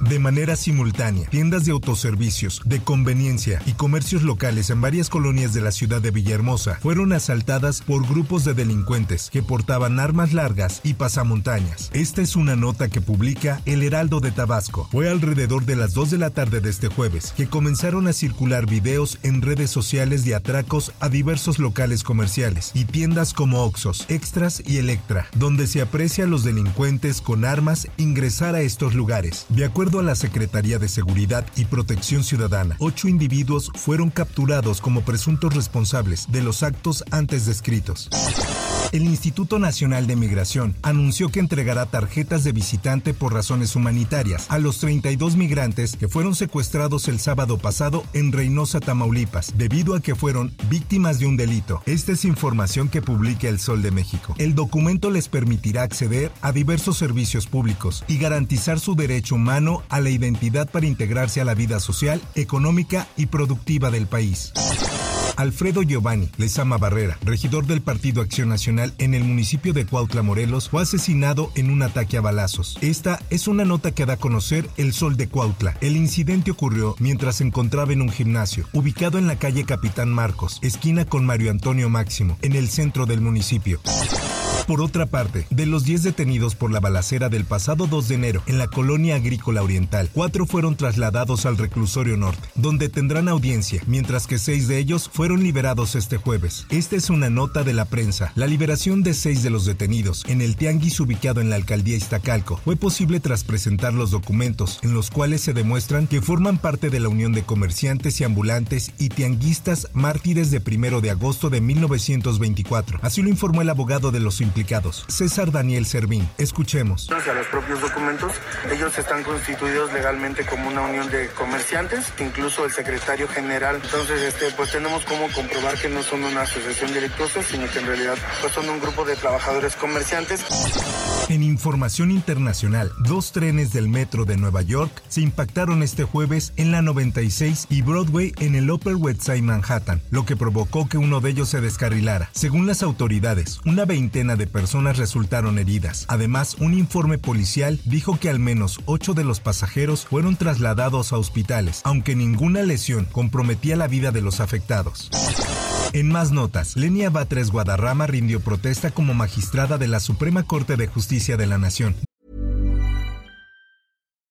De manera simultánea, tiendas de autoservicios, de conveniencia y comercios locales en varias colonias de la ciudad de Villahermosa fueron asaltadas por grupos de delincuentes que portaban armas largas y pasamontañas. Esta es una nota que publica El Heraldo de Tabasco. Fue alrededor de las 2 de la tarde de este jueves que comenzaron a circular videos en redes sociales de atracos a diversos locales comerciales y tiendas como Oxos, Extras y Electra, donde se aprecia a los delincuentes con armas ingresar a estos lugares. De acuerdo a la Secretaría de Seguridad y Protección Ciudadana, ocho individuos fueron capturados como presuntos responsables de los actos antes descritos. El Instituto Nacional de Migración anunció que entregará tarjetas de visitante por razones humanitarias a los 32 migrantes que fueron secuestrados el sábado pasado en Reynosa, Tamaulipas, debido a que fueron víctimas de un delito. Esta es información que publica El Sol de México. El documento les permitirá acceder a diversos servicios públicos y garantizar su derecho humano a la identidad para integrarse a la vida social, económica y productiva del país. Alfredo Giovanni Lezama Barrera, regidor del Partido Acción Nacional en el municipio de Cuautla, Morelos, fue asesinado en un ataque a balazos. Esta es una nota que da a conocer El Sol de Cuautla. El incidente ocurrió mientras se encontraba en un gimnasio, ubicado en la calle Capitán Marcos, esquina con Mario Antonio Máximo, en el centro del municipio. Por otra parte, de los 10 detenidos por la balacera del pasado 2 de enero en la colonia agrícola oriental, cuatro fueron trasladados al reclusorio norte, donde tendrán audiencia, mientras que seis de ellos fueron liberados este jueves. Esta es una nota de la prensa. La liberación de seis de los detenidos en el tianguis ubicado en la alcaldía Iztacalco fue posible tras presentar los documentos, en los cuales se demuestran que forman parte de la Unión de Comerciantes y Ambulantes y Tianguistas Mártires de 1 de agosto de 1924. Así lo informó el abogado de los implicados, César Daniel Servín. Escuchemos. Hacia los propios documentos, ellos están constituidos legalmente como una unión de comerciantes, incluso el secretario general. Entonces, este, pues tenemos como comprobar que no son una asociación delictuosa, sino que en realidad pues son un grupo de trabajadores comerciantes. En información internacional, dos trenes del metro de Nueva York se impactaron este jueves en la 96 y Broadway en el Upper West Side Manhattan, lo que provocó que uno de ellos se descarrilara. Según las autoridades, una veintena de personas resultaron heridas. Además, un informe policial dijo que al menos ocho de los pasajeros fueron trasladados a hospitales, aunque ninguna lesión comprometía la vida de los afectados. En más notas, Lenia Batres Guadarrama rindió protesta como magistrada de la Suprema Corte de Justicia de la Nación.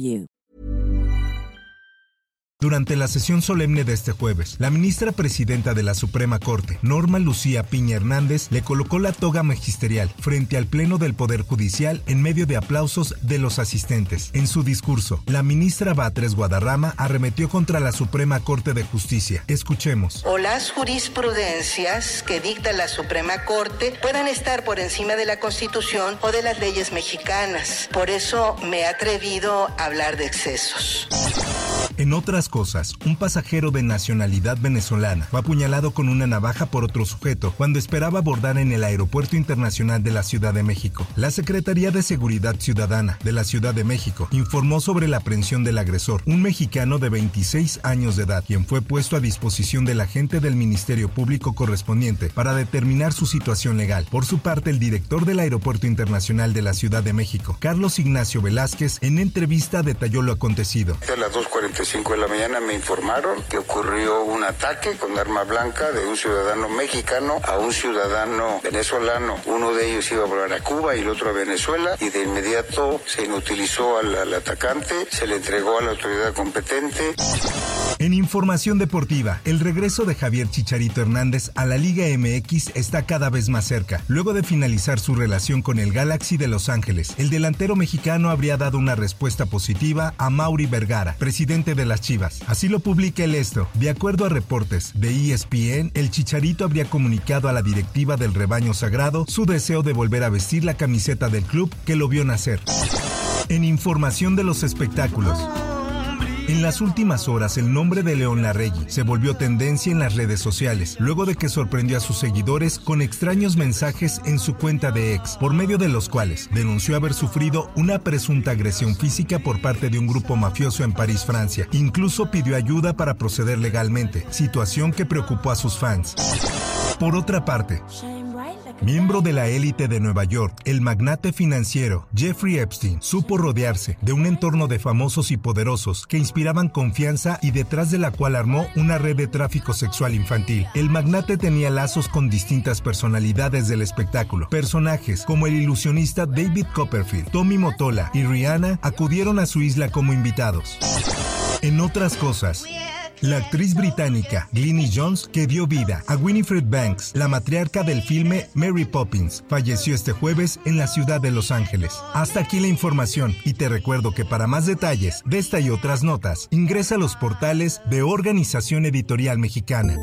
you. Durante la sesión solemne de este jueves, la ministra presidenta de la Suprema Corte, Norma Lucía Piña Hernández, le colocó la toga magisterial frente al Pleno del Poder Judicial en medio de aplausos de los asistentes. En su discurso, la ministra Batres Guadarrama arremetió contra la Suprema Corte de Justicia. Escuchemos. O las jurisprudencias que dicta la Suprema Corte puedan estar por encima de la Constitución o de las leyes mexicanas. Por eso me he atrevido a hablar de excesos. En otras cosas, un pasajero de nacionalidad venezolana fue apuñalado con una navaja por otro sujeto cuando esperaba abordar en el Aeropuerto Internacional de la Ciudad de México. La Secretaría de Seguridad Ciudadana de la Ciudad de México informó sobre la aprehensión del agresor, un mexicano de 26 años de edad, quien fue puesto a disposición del agente del Ministerio Público correspondiente para determinar su situación legal. Por su parte, el director del Aeropuerto Internacional de la Ciudad de México, Carlos Ignacio Velázquez, en entrevista detalló lo acontecido. A las 2.45 de la mañana me informaron que ocurrió un ataque con arma blanca de un ciudadano mexicano a un ciudadano venezolano. Uno de ellos iba a volar a Cuba y el otro a Venezuela y de inmediato se inutilizó al atacante, se le entregó a la autoridad competente. En información deportiva, el regreso de Javier Chicharito Hernández a la Liga MX está cada vez más cerca. Luego de finalizar su relación con el Galaxy de Los Ángeles, el delantero mexicano habría dado una respuesta positiva a Mauri Vergara, presidente de las Chivas. Así lo publica el Esto. De acuerdo a reportes de ESPN, el Chicharito habría comunicado a la directiva del rebaño sagrado su deseo de volver a vestir la camiseta del club que lo vio nacer. En información de los espectáculos. En las últimas horas, el nombre de León Larregui se volvió tendencia en las redes sociales, luego de que sorprendió a sus seguidores con extraños mensajes en su cuenta de ex, por medio de los cuales denunció haber sufrido una presunta agresión física por parte de un grupo mafioso en París, Francia. Incluso pidió ayuda para proceder legalmente, situación que preocupó a sus fans. Por otra parte, Miembro de la élite de Nueva York, el magnate financiero Jeffrey Epstein supo rodearse de un entorno de famosos y poderosos que inspiraban confianza y detrás de la cual armó una red de tráfico sexual infantil. El magnate tenía lazos con distintas personalidades del espectáculo. Personajes como el ilusionista David Copperfield, Tommy Motola y Rihanna acudieron a su isla como invitados. En otras cosas, la actriz británica Glennie Jones, que dio vida a Winifred Banks, la matriarca del filme Mary Poppins, falleció este jueves en la ciudad de Los Ángeles. Hasta aquí la información y te recuerdo que para más detalles de esta y otras notas, ingresa a los portales de Organización Editorial Mexicana.